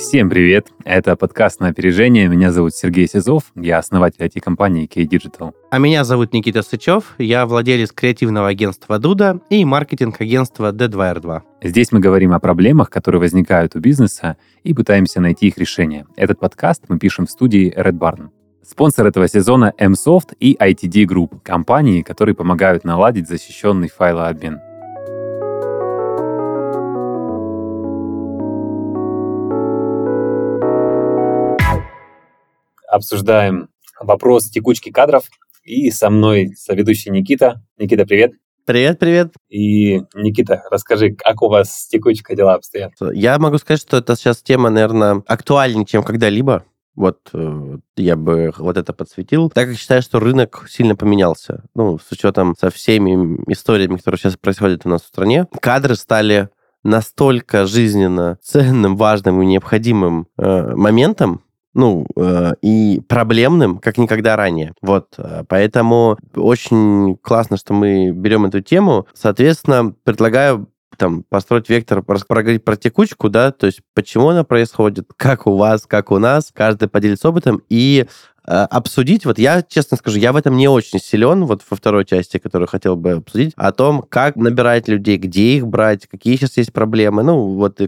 Всем привет! Это подкаст на опережение. Меня зовут Сергей Сизов, я основатель IT-компании K-Digital. А меня зовут Никита Сычев, я владелец креативного агентства Дуда и маркетинг-агентства D2R2. Здесь мы говорим о проблемах, которые возникают у бизнеса, и пытаемся найти их решение. Этот подкаст мы пишем в студии Red Barn. Спонсор этого сезона MSoft и ITD Group, компании, которые помогают наладить защищенный файлообмен. Обсуждаем вопрос текучки кадров. И со мной соведущий Никита. Никита, привет. Привет, привет. И, Никита, расскажи, как у вас с текучкой дела обстоят? Я могу сказать, что это сейчас тема, наверное, актуальнее, чем когда-либо. Вот э, я бы вот это подсветил, так как считаю, что рынок сильно поменялся. Ну, с учетом со всеми историями, которые сейчас происходят у нас в стране, кадры стали настолько жизненно ценным, важным и необходимым э, моментом, ну, э, и проблемным, как никогда ранее. Вот, э, поэтому очень классно, что мы берем эту тему. Соответственно, предлагаю там построить вектор, проговорить про текучку, да, то есть почему она происходит, как у вас, как у нас, каждый поделится опытом, и обсудить, вот я, честно скажу, я в этом не очень силен, вот во второй части, которую хотел бы обсудить, о том, как набирать людей, где их брать, какие сейчас есть проблемы, ну, вот,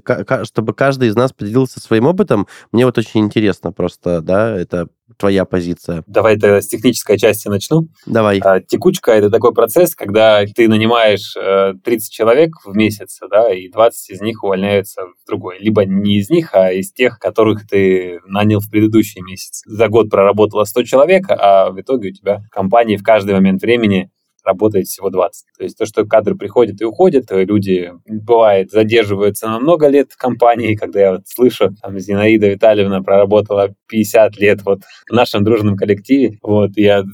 чтобы каждый из нас поделился своим опытом, мне вот очень интересно просто, да, это твоя позиция? Давай тогда с технической части начну. Давай. А, текучка – это такой процесс, когда ты нанимаешь 30 э, человек в месяц, да, и 20 из них увольняются в другой. Либо не из них, а из тех, которых ты нанял в предыдущий месяц. За год проработало 100 человек, а в итоге у тебя в компании в каждый момент времени работает всего 20. То есть то, что кадры приходят и уходят, люди, бывает, задерживаются на много лет в компании, когда я вот слышу, там, Зинаида Витальевна проработала 50 лет вот в нашем дружном коллективе, вот, я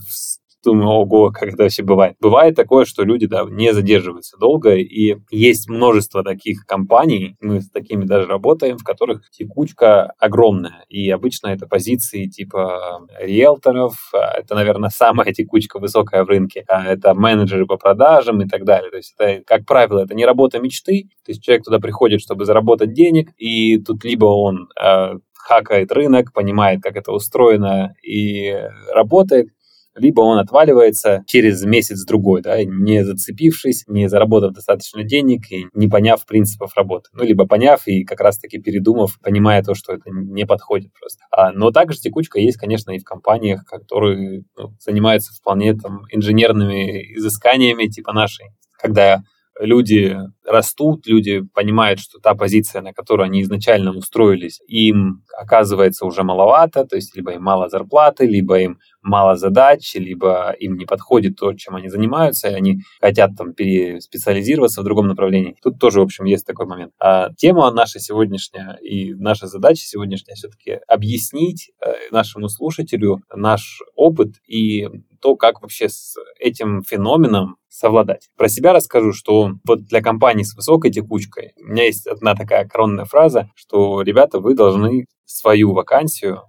думаю, ого, как это вообще бывает. Бывает такое, что люди да, не задерживаются долго, и есть множество таких компаний, мы с такими даже работаем, в которых текучка огромная. И обычно это позиции типа риэлторов, а, это, наверное, самая текучка высокая в рынке, а это менеджеры по продажам и так далее. То есть это, как правило, это не работа мечты, то есть человек туда приходит, чтобы заработать денег, и тут либо он э, хакает рынок, понимает, как это устроено и работает, либо он отваливается через месяц-другой, да, не зацепившись, не заработав достаточно денег и не поняв принципов работы. Ну, либо поняв и как раз-таки передумав, понимая то, что это не подходит просто. А, но также текучка есть, конечно, и в компаниях, которые ну, занимаются вполне там инженерными изысканиями типа нашей, когда люди растут, люди понимают, что та позиция, на которую они изначально устроились, им оказывается уже маловато, то есть либо им мало зарплаты, либо им мало задач, либо им не подходит то, чем они занимаются, и они хотят там переспециализироваться в другом направлении. Тут тоже, в общем, есть такой момент. А тема наша сегодняшняя и наша задача сегодняшняя все-таки объяснить э, нашему слушателю наш опыт и то, как вообще с этим феноменом совладать. Про себя расскажу, что вот для компании с высокой текучкой у меня есть одна такая коронная фраза, что, ребята, вы должны свою вакансию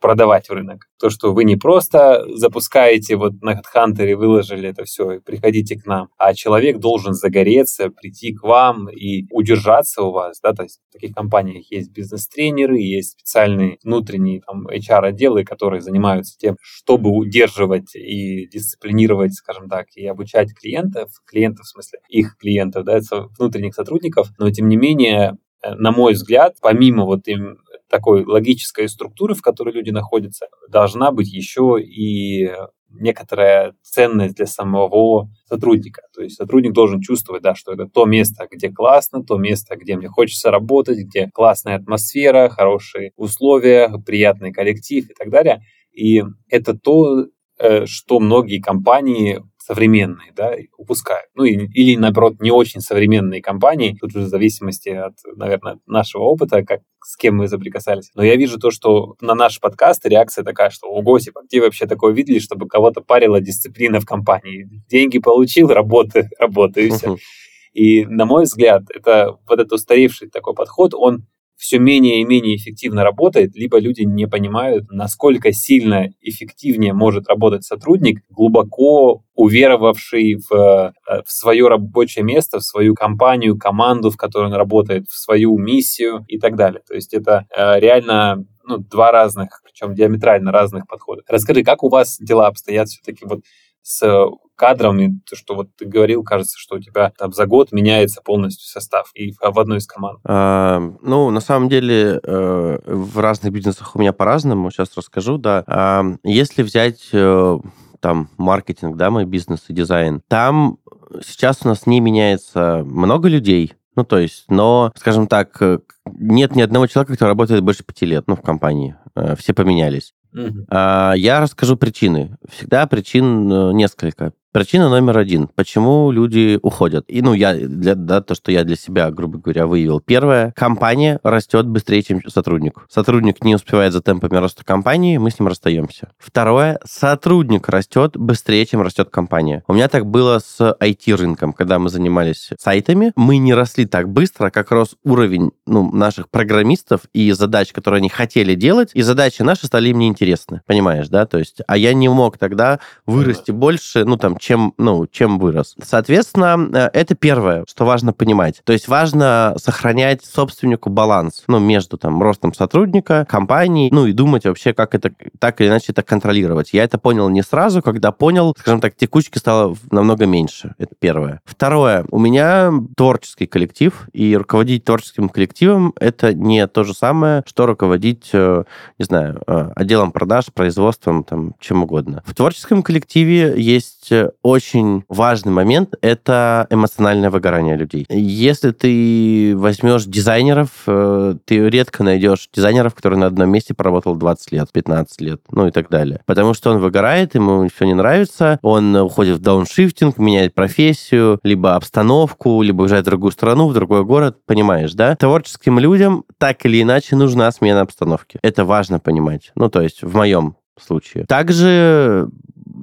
продавать в рынок. То, что вы не просто запускаете вот на HeadHunter выложили это все, и приходите к нам, а человек должен загореться, прийти к вам и удержаться у вас, да, то есть в таких компаниях есть бизнес-тренеры, есть специальные внутренние там HR-отделы, которые занимаются тем, чтобы удерживать и дисциплинировать, скажем так, и обучать клиентов, клиентов в смысле их клиентов, да, внутренних сотрудников, но тем не менее э, на мой взгляд, помимо вот им такой логической структуры, в которой люди находятся, должна быть еще и некоторая ценность для самого сотрудника. То есть сотрудник должен чувствовать, да, что это то место, где классно, то место, где мне хочется работать, где классная атмосфера, хорошие условия, приятный коллектив и так далее. И это то, э, что многие компании современные, да, упускают. Ну, и, или, наоборот, не очень современные компании, тут уже в зависимости от, наверное, нашего опыта, как с кем мы соприкасались. Но я вижу то, что на наш подкаст реакция такая, что ого, типа, где вообще такое видели, чтобы кого-то парила дисциплина в компании? Деньги получил, работа, работа, и все. И, на мой взгляд, это вот этот устаревший такой подход, он все менее и менее эффективно работает, либо люди не понимают, насколько сильно эффективнее может работать сотрудник, глубоко уверовавший в, э, в свое рабочее место, в свою компанию, команду, в которой он работает, в свою миссию и так далее. То есть это э, реально ну, два разных, причем диаметрально разных подхода. Расскажи, как у вас дела обстоят все-таки вот с кадрами, то, что вот ты говорил, кажется, что у тебя там за год меняется полностью состав и в одной из команд. А, ну, на самом деле, э, в разных бизнесах у меня по-разному, сейчас расскажу, да. А, если взять э, там маркетинг, да, мой бизнес и дизайн, там сейчас у нас не меняется много людей, ну, то есть, но, скажем так, э, нет ни одного человека, кто работает больше пяти лет, ну, в компании. Все поменялись. Угу. Я расскажу причины. Всегда причин несколько. Причина номер один. Почему люди уходят? И, ну, я, для, да, то, что я для себя, грубо говоря, выявил. Первое. Компания растет быстрее, чем сотрудник. Сотрудник не успевает за темпами роста компании, мы с ним расстаемся. Второе. Сотрудник растет быстрее, чем растет компания. У меня так было с IT-рынком, когда мы занимались сайтами. Мы не росли так быстро, как рос уровень ну, наших программистов и задач, которые они хотели делать, и задачи наши стали им неинтересны. Понимаешь, да? То есть, а я не мог тогда вырасти больше, ну, там, чем, ну, чем вырос. Соответственно, э, это первое, что важно понимать. То есть важно сохранять собственнику баланс, ну, между там ростом сотрудника, компании, ну, и думать вообще, как это так или иначе это контролировать. Я это понял не сразу, когда понял, скажем так, текучки стало намного меньше. Это первое. Второе. У меня творческий коллектив, и руководить творческим коллективом это не то же самое, что руководить, э, не знаю, э, отделом продаж, производством, там, чем угодно. В творческом коллективе есть очень важный момент — это эмоциональное выгорание людей. Если ты возьмешь дизайнеров, э, ты редко найдешь дизайнеров, которые на одном месте поработал 20 лет, 15 лет, ну и так далее. Потому что он выгорает, ему все не нравится, он уходит в дауншифтинг, меняет профессию, либо обстановку, либо уезжает в другую страну, в другой город, понимаешь, да? Творческим людям так или иначе нужна смена обстановки. Это важно понимать. Ну, то есть в моем случае. Также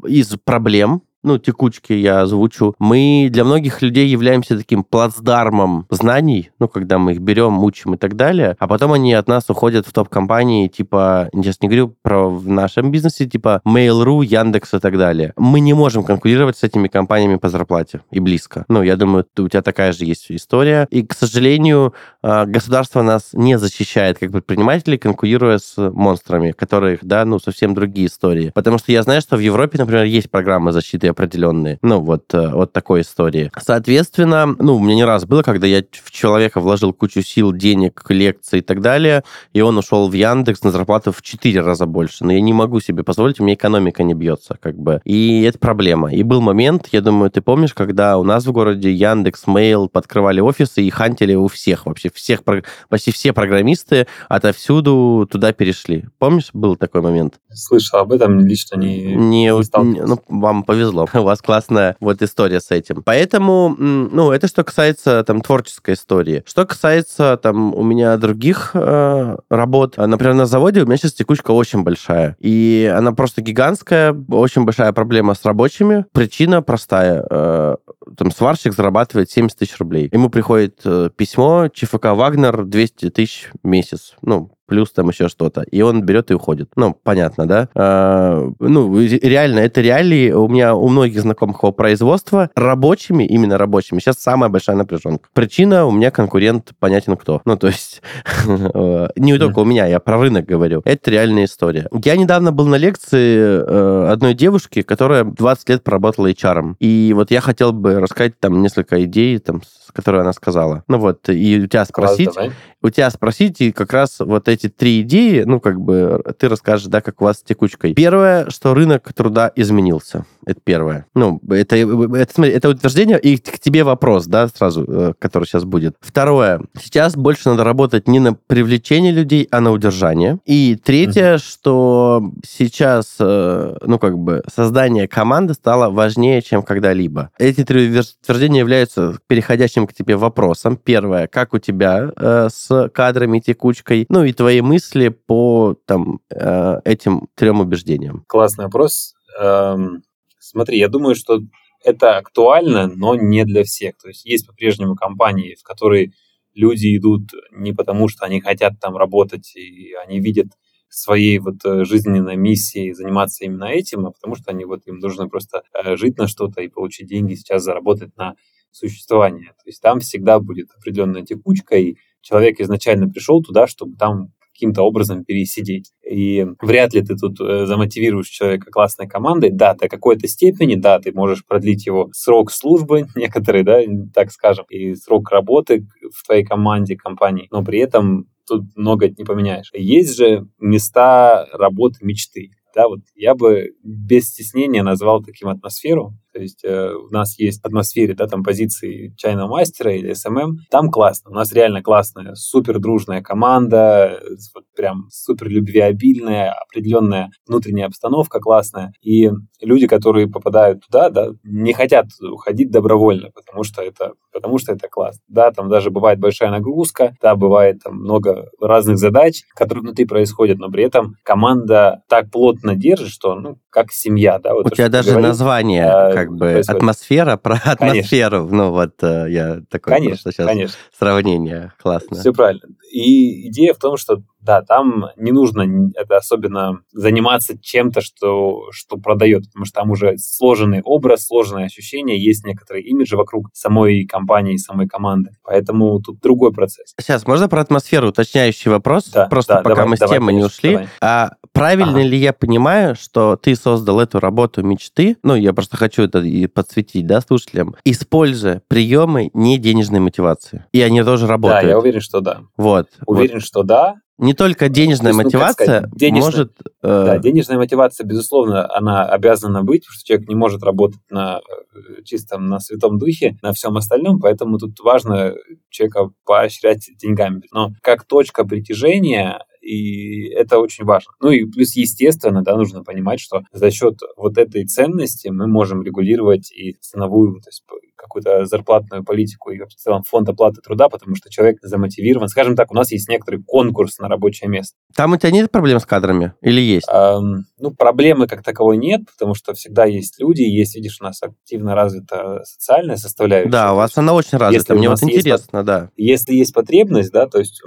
из проблем ну, текучки я озвучу, мы для многих людей являемся таким плацдармом знаний, ну, когда мы их берем, учим и так далее, а потом они от нас уходят в топ-компании, типа, сейчас не говорю про в нашем бизнесе, типа Mail.ru, Яндекс и так далее. Мы не можем конкурировать с этими компаниями по зарплате и близко. Ну, я думаю, у тебя такая же есть история. И, к сожалению, а, государство нас не защищает как предпринимателей, конкурируя с монстрами, которых, да, ну, совсем другие истории. Потому что я знаю, что в Европе, например, есть программы защиты определенные. Ну, вот, э, вот такой истории. Соответственно, ну, у меня не раз было, когда я в человека вложил кучу сил, денег, лекций и так далее, и он ушел в Яндекс на зарплату в 4 раза больше. Но я не могу себе позволить, у меня экономика не бьется, как бы. И это проблема. И был момент, я думаю, ты помнишь, когда у нас в городе Яндекс, Mail подкрывали офисы и хантили у всех вообще, всех, почти все программисты отовсюду туда перешли. Помнишь, был такой момент? Слышал об этом, лично не, не, не Ну, вам повезло. У вас классная вот история с этим. Поэтому, ну, это что касается там творческой истории. Что касается там у меня других э, работ, например, на заводе у меня сейчас текучка очень большая. И она просто гигантская, очень большая проблема с рабочими. Причина простая. Э, там сварщик зарабатывает 70 тысяч рублей. Ему приходит э, письмо, ЧФК Вагнер 200 тысяч в месяц. Ну, плюс там еще что-то. И он берет и уходит. Ну, понятно, да? А, ну, реально, это реалии. У меня у многих знакомых по производства рабочими, именно рабочими, сейчас самая большая напряженка. Причина у меня конкурент понятен кто. Ну, то есть, не только у меня, я про рынок говорю. Это реальная история. Я недавно был на лекции э, одной девушки, которая 20 лет проработала HR. И вот я хотел бы рассказать там несколько идей, там, которые она сказала. Ну вот, и у тебя спросить, Класс, у тебя спросить, и как раз вот эти три идеи, ну, как бы, ты расскажешь, да, как у вас с текучкой. Первое, что рынок труда изменился. Это первое. Ну, это, это, смотри, это утверждение, и к тебе вопрос, да, сразу, э, который сейчас будет. Второе. Сейчас больше надо работать не на привлечение людей, а на удержание. И третье, mm-hmm. что сейчас, э, ну, как бы, создание команды стало важнее, чем когда-либо. Эти три утверждения являются переходящим к тебе вопросом. Первое, как у тебя э, с кадрами, текучкой, ну и твои мысли по там, э, этим трем убеждениям. Классный вопрос. Эм, смотри, я думаю, что это актуально, но не для всех. То есть есть по-прежнему компании, в которые люди идут не потому, что они хотят там работать, и они видят своей вот э, жизненной миссией заниматься именно этим, а потому что они вот им нужно просто э, жить на что-то и получить деньги, сейчас заработать на существование. То есть там всегда будет определенная текучка, и человек изначально пришел туда, чтобы там каким-то образом пересидеть. И вряд ли ты тут э, замотивируешь человека классной командой. Да, до какой-то степени, да, ты можешь продлить его срок службы, некоторые, да, так скажем, и срок работы в твоей команде, компании, но при этом тут много не поменяешь. Есть же места работы мечты. Да, вот я бы без стеснения назвал таким атмосферу, то есть э, у нас есть в атмосфере, да, там позиции чайного мастера или SMM, там классно. У нас реально классная, супер дружная команда, вот прям супер любвеобильная, определенная внутренняя обстановка классная. И люди, которые попадают туда, да, не хотят уходить добровольно, потому что это, потому что это классно. Да, там даже бывает большая нагрузка, да, бывает там много разных задач, которые внутри происходят, но при этом команда так плотно держит, что, ну, как семья, да. Вот У тебя даже говорит, название, а, как бы, происходит. атмосфера про атмосферу. Конечно. Ну, вот э, я такое конечно, сейчас конечно. сравнение классно. Все правильно. И идея в том, что да, там не нужно это особенно заниматься чем-то, что, что продает, потому что там уже сложенный образ, сложное ощущение, есть некоторые имиджи вокруг самой компании, самой команды. Поэтому тут другой процесс. Сейчас, можно про атмосферу уточняющий вопрос? Да, Просто да, пока давай, мы с темы не ушли. Давай. А правильно ага. ли я понимаю, что ты создал эту работу мечты? Ну, я просто хочу это и подсветить, да, слушателям. Используя приемы не денежной мотивации. И они тоже работают. Да, я уверен, что да. Вот. Уверен, вот. что да. Не только денежная есть, ну, мотивация сказать, денежная, может... Э... Да, денежная мотивация, безусловно, она обязана быть, потому что человек не может работать на э, чистом, на святом духе, на всем остальном, поэтому тут важно человека поощрять деньгами. Но как точка притяжения и это очень важно. Ну и плюс, естественно, да, нужно понимать, что за счет вот этой ценности мы можем регулировать и ценовую, то есть какую-то зарплатную политику и в целом фонд оплаты труда, потому что человек замотивирован. Скажем так, у нас есть некоторый конкурс на рабочее место. Там у тебя нет проблем с кадрами или есть? Эм, ну, проблемы как таковой нет, потому что всегда есть люди, есть, видишь, у нас активно развита социальная составляющая. Да, у вас она очень развита, мне вот интересно, есть, да. Если есть потребность, да, то есть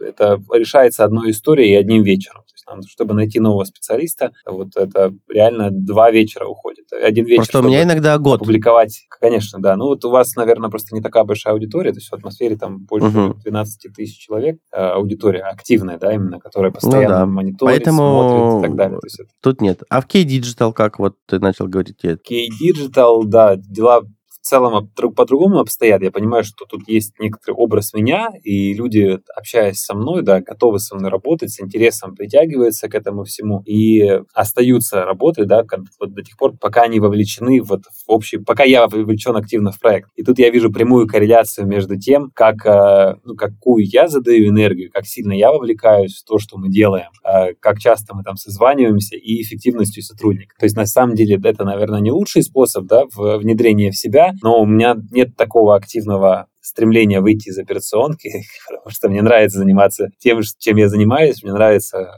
это решается одной историей и одним вечером. То есть нам, чтобы найти нового специалиста, вот это реально два вечера уходит. Один вечер, Просто у меня иногда год. Публиковать, конечно, да. Ну вот у вас, наверное, просто не такая большая аудитория, то есть в атмосфере там больше угу. 12 тысяч человек, э, аудитория активная, да, именно, которая постоянно ну, да. мониторит, Поэтому... смотрит и так далее. То есть это... Тут нет. А в K-Digital как вот ты начал говорить? K-Digital, да, дела целом по-другому обстоят. Я понимаю, что тут есть некоторый образ меня, и люди, общаясь со мной, да, готовы со мной работать, с интересом притягиваются к этому всему и остаются работать, да, вот до тех пор, пока они вовлечены вот в общий, пока я вовлечен активно в проект. И тут я вижу прямую корреляцию между тем, как, э, ну, какую я задаю энергию, как сильно я вовлекаюсь в то, что мы делаем, э, как часто мы там созваниваемся и эффективностью сотрудника. То есть, на самом деле, это, наверное, не лучший способ, да, внедрения в себя, но у меня нет такого активного стремления выйти из операционки, потому что мне нравится заниматься тем, чем я занимаюсь, мне нравится э,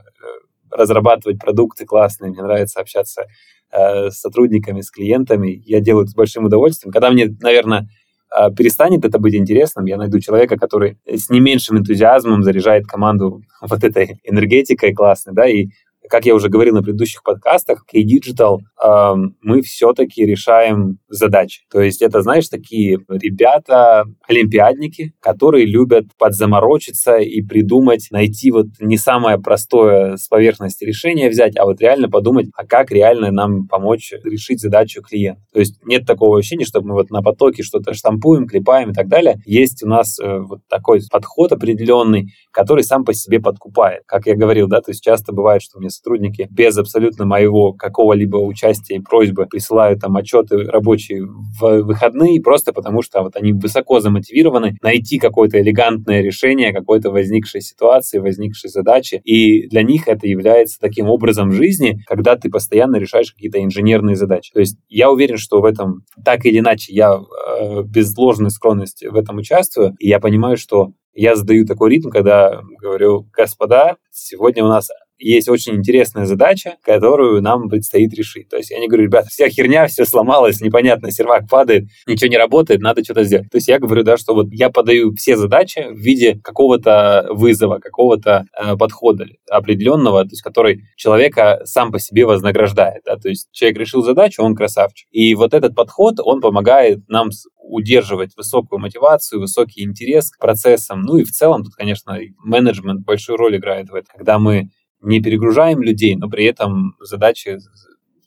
разрабатывать продукты классные, мне нравится общаться э, с сотрудниками, с клиентами. Я делаю это с большим удовольствием. Когда мне, наверное, э, перестанет это быть интересным, я найду человека, который с не меньшим энтузиазмом заряжает команду вот этой энергетикой классной, да, и как я уже говорил на предыдущих подкастах, K-Digital э, мы все-таки решаем задачи. То есть это, знаешь, такие ребята, олимпиадники, которые любят подзаморочиться и придумать, найти вот не самое простое с поверхности решение взять, а вот реально подумать, а как реально нам помочь решить задачу клиента. То есть нет такого ощущения, что мы вот на потоке что-то штампуем, клепаем и так далее. Есть у нас э, вот такой подход определенный, который сам по себе подкупает. Как я говорил, да, то есть часто бывает, что мне сотрудники без абсолютно моего какого-либо участия и просьбы присылают там отчеты рабочие в выходные, просто потому что вот они высоко замотивированы найти какое-то элегантное решение какой-то возникшей ситуации, возникшей задачи. И для них это является таким образом жизни, когда ты постоянно решаешь какие-то инженерные задачи. То есть я уверен, что в этом так или иначе я э, без ложной скромности в этом участвую, и я понимаю, что я задаю такой ритм, когда говорю, господа, сегодня у нас есть очень интересная задача, которую нам предстоит решить. То есть я не говорю, ребята, вся херня, все сломалось, непонятно, сервак падает, ничего не работает, надо что-то сделать. То есть я говорю, да, что вот я подаю все задачи в виде какого-то вызова, какого-то э, подхода определенного, то есть который человека сам по себе вознаграждает. Да? То есть человек решил задачу, он красавчик. И вот этот подход, он помогает нам удерживать высокую мотивацию, высокий интерес к процессам. Ну и в целом тут, конечно, менеджмент большую роль играет в этом, когда мы не перегружаем людей, но при этом задачи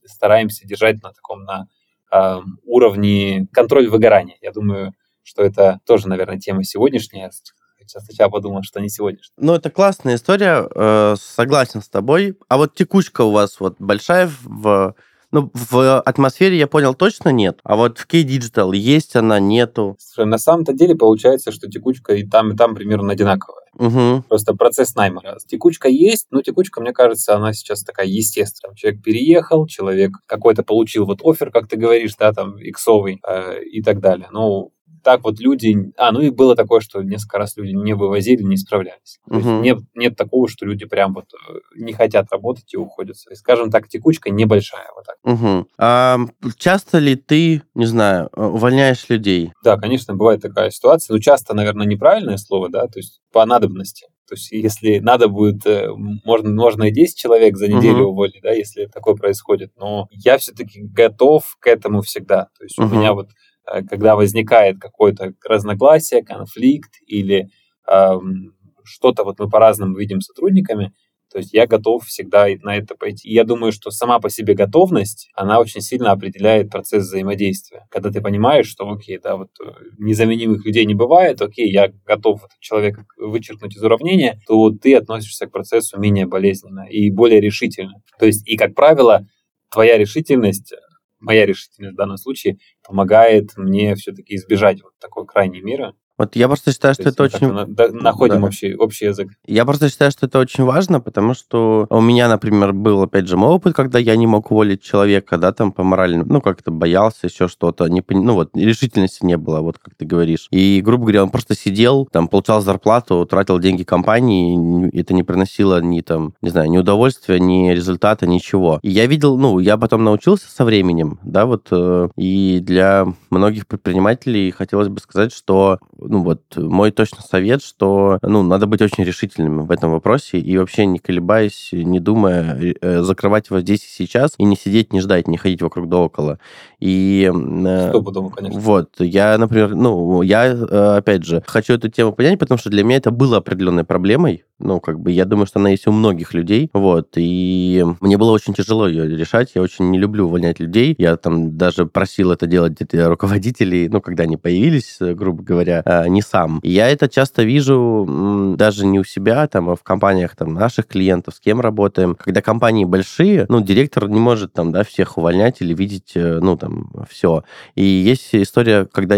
стараемся держать на таком на э, уровне контроль выгорания. Я думаю, что это тоже, наверное, тема сегодняшняя. Сейчас сначала подумал, что не сегодняшняя. Ну, это классная история, э, согласен с тобой. А вот текучка у вас вот большая в ну, в атмосфере я понял точно нет, а вот в K-Digital есть она, нету. Слушай, на самом-то деле получается, что текучка и там, и там примерно одинаковая. Угу. Просто процесс найма. Текучка есть, но текучка, мне кажется, она сейчас такая естественная. Человек переехал, человек какой-то получил вот офер, как ты говоришь, да, там, иксовый э, и так далее. Ну, так вот люди... А, ну и было такое, что несколько раз люди не вывозили, не справлялись. То есть нет, нет такого, что люди прям вот э, не хотят работать и уходят. И, скажем так, текучка небольшая. Вот так. Угу. А часто ли ты, не знаю, э, увольняешь людей? Да, конечно, бывает такая ситуация. Ну, часто, наверное, неправильное слово, да, то есть по надобности. То есть, если надо будет, э, можно, можно и 10 человек за неделю uh-huh. уволить, да, если такое происходит. Но я все-таки готов к этому всегда. То есть, uh-huh. у меня вот когда возникает какое-то разногласие, конфликт или э, что-то вот мы по-разному видим с сотрудниками, то есть я готов всегда на это пойти. И я думаю, что сама по себе готовность, она очень сильно определяет процесс взаимодействия. Когда ты понимаешь, что, окей, да, вот э, незаменимых людей не бывает, окей, я готов человека вычеркнуть из уравнения, то ты относишься к процессу менее болезненно и более решительно. То есть, и, как правило, твоя решительность моя решительность в данном случае помогает мне все-таки избежать вот такой крайней меры. Вот я просто считаю, что это очень... находим да. общий, общий язык. Я просто считаю, что это очень важно, потому что у меня, например, был, опять же, мой опыт, когда я не мог уволить человека, да, там, по моральному, ну, как-то боялся, еще что-то, не, ну, вот, решительности не было, вот, как ты говоришь. И, грубо говоря, он просто сидел, там, получал зарплату, тратил деньги компании, это не приносило ни, там, не знаю, ни удовольствия, ни результата, ничего. И я видел, ну, я потом научился со временем, да, вот, э, и для многих предпринимателей хотелось бы сказать, что ну вот мой точно совет, что ну надо быть очень решительным в этом вопросе и вообще не колебаясь, не думая, э, закрывать его здесь и сейчас и не сидеть, не ждать, не ходить вокруг да около. И э, Стопудово, конечно. Вот, я, например, ну я э, опять же хочу эту тему понять, потому что для меня это было определенной проблемой, ну, как бы, я думаю, что она есть у многих людей, вот, и мне было очень тяжело ее решать, я очень не люблю увольнять людей, я там даже просил это делать руководителей, ну, когда они появились, грубо говоря, а, не сам. И я это часто вижу даже не у себя, там, а в компаниях там наших клиентов, с кем работаем, когда компании большие, ну, директор не может там, да, всех увольнять или видеть, э, ну, там, все. И есть история, когда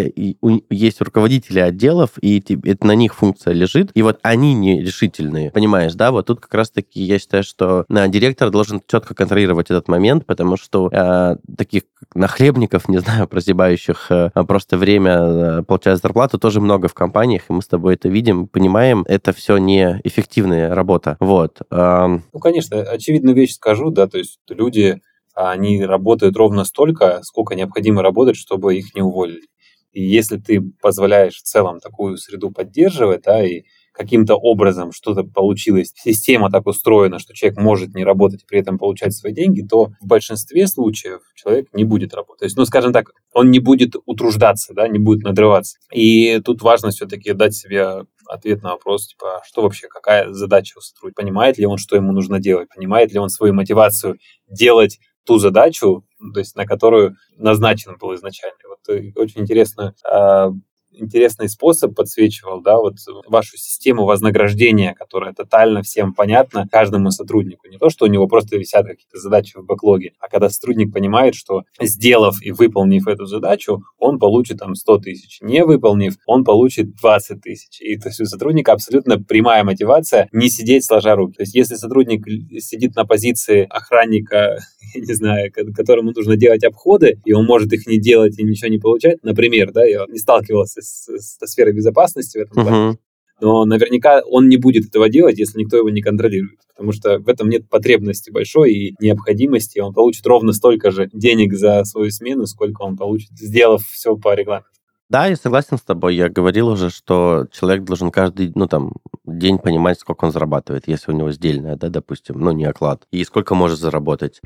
есть руководители отделов, и это на них функция лежит, и вот они не решительны правильные. Понимаешь, да? Вот тут как раз-таки я считаю, что э, директор должен четко контролировать этот момент, потому что э, таких нахлебников, не знаю, прозябающих э, просто время э, получая зарплату, тоже много в компаниях, и мы с тобой это видим, понимаем, это все не эффективная работа. Вот. Э, ну, конечно, очевидную вещь скажу, да, то есть люди, они работают ровно столько, сколько необходимо работать, чтобы их не уволили. И если ты позволяешь в целом такую среду поддерживать, да, и каким-то образом что-то получилось, система так устроена, что человек может не работать при этом получать свои деньги, то в большинстве случаев человек не будет работать. То есть, ну, скажем так, он не будет утруждаться, да, не будет надрываться. И тут важно все-таки дать себе ответ на вопрос, типа, что вообще, какая задача у сотрудника, понимает ли он, что ему нужно делать, понимает ли он свою мотивацию делать ту задачу, то есть на которую назначен был изначально. Вот э, очень интересно а, интересный способ подсвечивал, да, вот вашу систему вознаграждения, которая тотально всем понятна каждому сотруднику. Не то, что у него просто висят какие-то задачи в бэклоге, а когда сотрудник понимает, что сделав и выполнив эту задачу, он получит там 100 тысяч. Не выполнив, он получит 20 тысяч. И то есть у сотрудника абсолютно прямая мотивация не сидеть сложа руки. То есть если сотрудник сидит на позиции охранника, я не знаю, которому нужно делать обходы, и он может их не делать и ничего не получать, например, да, я не сталкивался с, со сферой безопасности в этом плане. Uh-huh. но наверняка он не будет этого делать, если никто его не контролирует, потому что в этом нет потребности большой и необходимости, он получит ровно столько же денег за свою смену, сколько он получит, сделав все по регламенту. Да, я согласен с тобой. Я говорил уже, что человек должен каждый, ну, там, день понимать, сколько он зарабатывает, если у него сдельная, да, допустим, ну, не оклад, и сколько может заработать.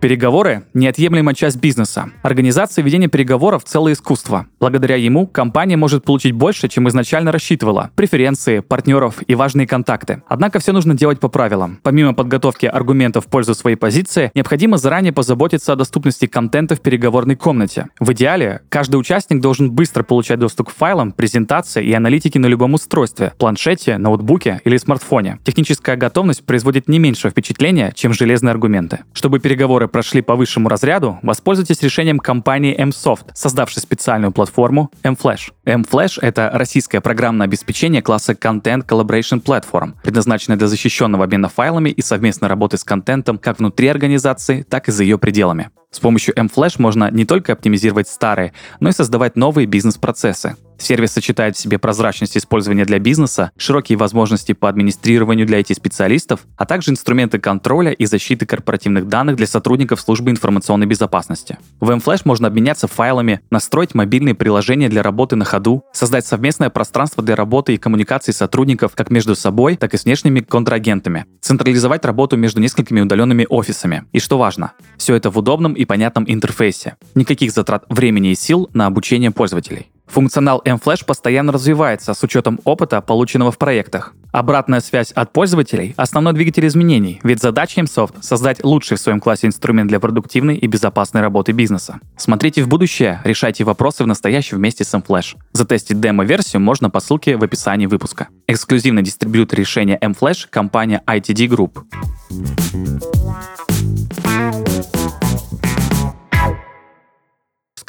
Переговоры – неотъемлемая часть бизнеса. Организация ведения переговоров – целое искусство. Благодаря ему компания может получить больше, чем изначально рассчитывала. Преференции, партнеров и важные контакты. Однако все нужно делать по правилам. Помимо подготовки аргументов в пользу своей позиции, необходимо заранее позаботиться о доступности контента в переговорной комнате. В идеале, каждый участник должен быстро получать доступ к файлам, презентации и аналитике на любом устройстве – планшете, ноутбуке или смартфоне. Техническая готовность производит не меньше впечатления, чем железные аргументы. Чтобы переговоры прошли по высшему разряду, воспользуйтесь решением компании MSoft, создавшей специальную платформу MFlash. MFlash — это российское программное обеспечение класса Content Collaboration Platform, предназначенное для защищенного обмена файлами и совместной работы с контентом как внутри организации, так и за ее пределами. С помощью MFlash можно не только оптимизировать старые, но и создавать новые бизнес-процессы. Сервис сочетает в себе прозрачность использования для бизнеса, широкие возможности по администрированию для IT-специалистов, а также инструменты контроля и защиты корпоративных данных для сотрудников службы информационной безопасности. В MFlash можно обменяться файлами, настроить мобильные приложения для работы на ходу, создать совместное пространство для работы и коммуникации сотрудников как между собой, так и с внешними контрагентами, централизовать работу между несколькими удаленными офисами. И что важно, все это в удобном и понятном интерфейсе. Никаких затрат времени и сил на обучение пользователей. Функционал mFlash постоянно развивается с учетом опыта, полученного в проектах. Обратная связь от пользователей – основной двигатель изменений, ведь задача MSoft – создать лучший в своем классе инструмент для продуктивной и безопасной работы бизнеса. Смотрите в будущее, решайте вопросы в настоящем вместе с mFlash. Затестить демо-версию можно по ссылке в описании выпуска. Эксклюзивный дистрибьютор решения mFlash – компания ITD Group.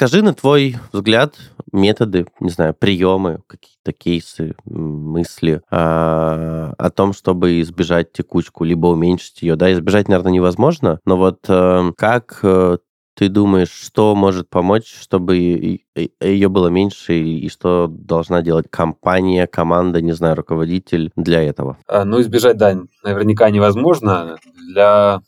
Скажи, на твой взгляд, методы, не знаю, приемы, какие-то кейсы, мысли а, о том, чтобы избежать текучку, либо уменьшить ее. Да, избежать, наверное, невозможно, но вот а, как э, ты думаешь, что может помочь, чтобы ее было меньше, и что должна делать компания, команда, не знаю, руководитель для этого? А, ну, избежать, да, наверняка невозможно. Для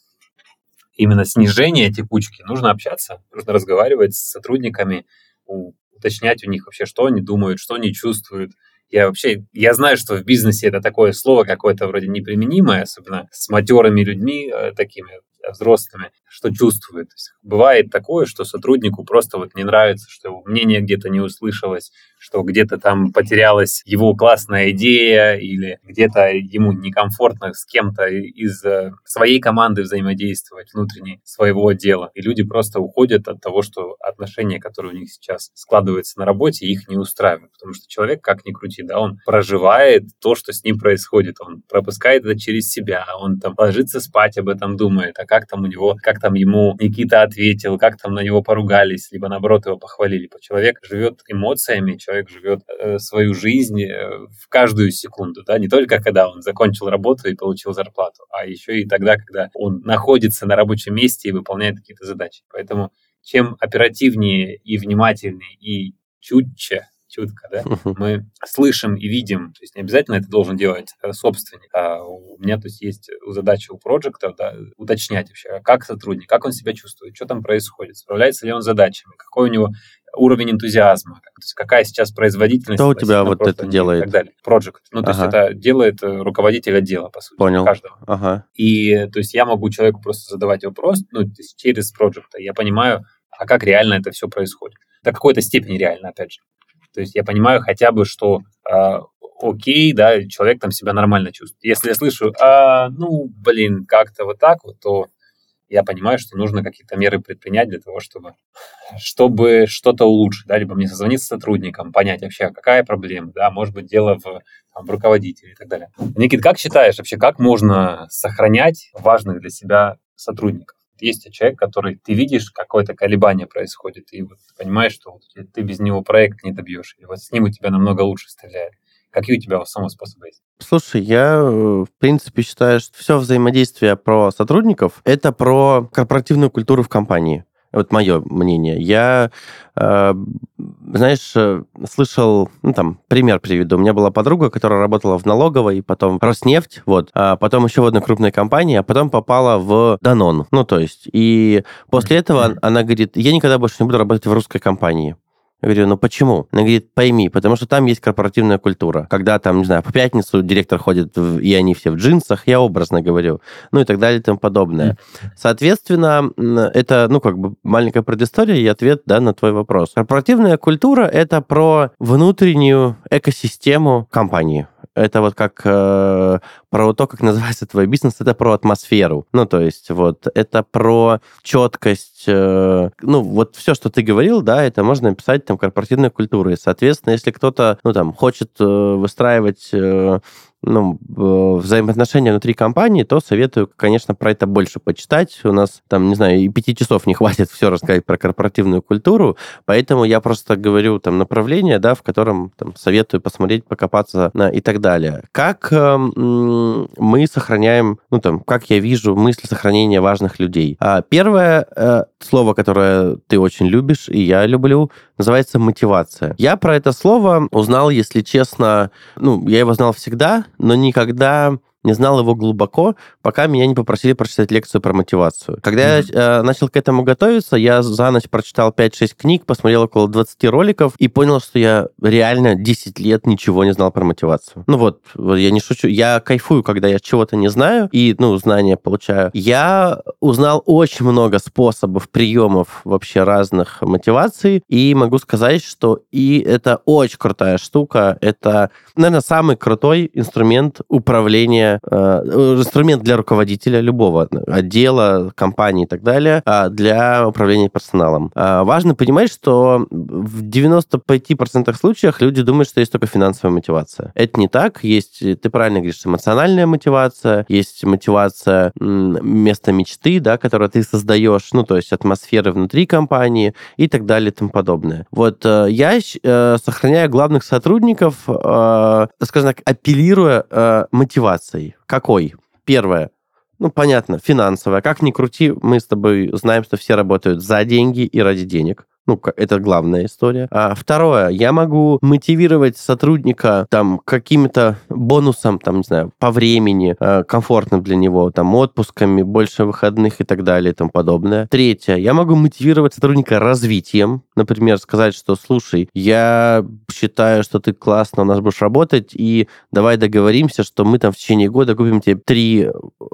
именно снижения текучки нужно общаться, нужно разговаривать с сотрудниками, уточнять у них вообще, что они думают, что они чувствуют. Я вообще, я знаю, что в бизнесе это такое слово какое-то вроде неприменимое, особенно с матерыми людьми, э, такими взрослыми, что чувствует. Есть бывает такое, что сотруднику просто вот не нравится, что его мнение где-то не услышалось, что где-то там потерялась его классная идея или где-то ему некомфортно с кем-то из э, своей команды взаимодействовать внутренней своего отдела. И люди просто уходят от того, что отношения, которые у них сейчас складываются на работе, их не устраивают. Потому что человек, как ни крути, да, он проживает то, что с ним происходит. Он пропускает это через себя, он там ложится спать, об этом думает, а как там у него, как там ему Никита ответил, как там на него поругались, либо наоборот его похвалили. Человек живет эмоциями, человек живет э, свою жизнь э, в каждую секунду, да, не только когда он закончил работу и получил зарплату, а еще и тогда, когда он находится на рабочем месте и выполняет какие-то задачи. Поэтому чем оперативнее и внимательнее и чутче чутко, да, мы слышим и видим, то есть не обязательно это должен делать э, собственник, а у меня, то есть, есть задача у проекта, да, уточнять вообще, а как сотрудник, как он себя чувствует, что там происходит, справляется ли он с задачами, какой у него уровень энтузиазма, то есть какая сейчас производительность. Кто у тебя вот это делает? И так далее. Project. Ну, то ага. есть это делает э, руководитель отдела, по сути, Понял. каждого. Ага. И то есть я могу человеку просто задавать вопрос, ну, через Project, я понимаю, а как реально это все происходит. До какой-то степени реально, опять же. То есть я понимаю хотя бы, что э, окей, да, человек там себя нормально чувствует. Если я слышу, а, ну, блин, как-то вот так вот, то я понимаю, что нужно какие-то меры предпринять для того, чтобы, чтобы что-то улучшить, да, либо мне созвониться с сотрудником, понять вообще, какая проблема, да, может быть, дело в, там, в руководителе и так далее. Никит, как считаешь вообще, как можно сохранять важных для себя сотрудников? Есть человек, который ты видишь, какое-то колебание происходит, и вот понимаешь, что вот ты без него проект не добьешь, и вот с ним у тебя намного лучше стреляет. Какие у тебя самого способы есть? Слушай, я, в принципе, считаю, что все взаимодействие про сотрудников — это про корпоративную культуру в компании. Вот мое мнение. Я, э, знаешь, э, слышал, ну там, пример приведу. У меня была подруга, которая работала в налоговой, потом в Роснефть, вот, а потом еще в одной крупной компании, а потом попала в Данон. Ну, то есть, и после этого она говорит, я никогда больше не буду работать в русской компании. Я говорю, ну почему? Она говорит, пойми, потому что там есть корпоративная культура. Когда там, не знаю, по пятницу директор ходит, в, и они все в джинсах, я образно говорю, ну и так далее и тому подобное. Соответственно, это, ну, как бы маленькая предыстория и ответ, да, на твой вопрос. Корпоративная культура — это про внутреннюю экосистему компании это вот как э, про то, как называется твой бизнес, это про атмосферу. Ну, то есть вот это про четкость. Э, ну, вот все, что ты говорил, да, это можно написать там корпоративной культурой. Соответственно, если кто-то, ну, там, хочет э, выстраивать э, ну, взаимоотношения внутри компании, то советую, конечно, про это больше почитать. У нас там, не знаю, и пяти часов не хватит все рассказать про корпоративную культуру, поэтому я просто говорю там направление, да, в котором там, советую посмотреть, покопаться на, и так далее. Как э, мы сохраняем, ну там, как я вижу мысль сохранения важных людей. А, первое э, слово, которое ты очень любишь, и я люблю, называется мотивация. Я про это слово узнал, если честно, ну, я его знал всегда, но никогда не знал его глубоко, пока меня не попросили прочитать лекцию про мотивацию. Когда mm-hmm. я э, начал к этому готовиться, я за ночь прочитал 5-6 книг, посмотрел около 20 роликов и понял, что я реально 10 лет ничего не знал про мотивацию. Ну вот, вот я не шучу. Я кайфую, когда я чего-то не знаю и, ну, знания получаю. Я узнал очень много способов, приемов вообще разных мотиваций, и могу сказать, что и это очень крутая штука. Это, наверное, самый крутой инструмент управления Э, инструмент для руководителя любого отдела, компании и так далее а для управления персоналом. А важно понимать, что в 95% случаях люди думают, что есть только финансовая мотивация. Это не так. Есть, ты правильно говоришь, эмоциональная мотивация, есть мотивация места мечты, да, которую ты создаешь, ну, то есть атмосферы внутри компании и так далее и тому подобное. Вот э, я э, сохраняю главных сотрудников, скажем так, апеллируя мотивацией категорий. Какой? Первое. Ну, понятно, финансовая. Как ни крути, мы с тобой знаем, что все работают за деньги и ради денег. Ну, это главная история. А второе, я могу мотивировать сотрудника там каким-то бонусом, там, не знаю, по времени, э, комфортным для него, там, отпусками, больше выходных и так далее и тому подобное. Третье, я могу мотивировать сотрудника развитием, например, сказать, что, слушай, я считаю, что ты классно у нас будешь работать, и давай договоримся, что мы там в течение года купим тебе три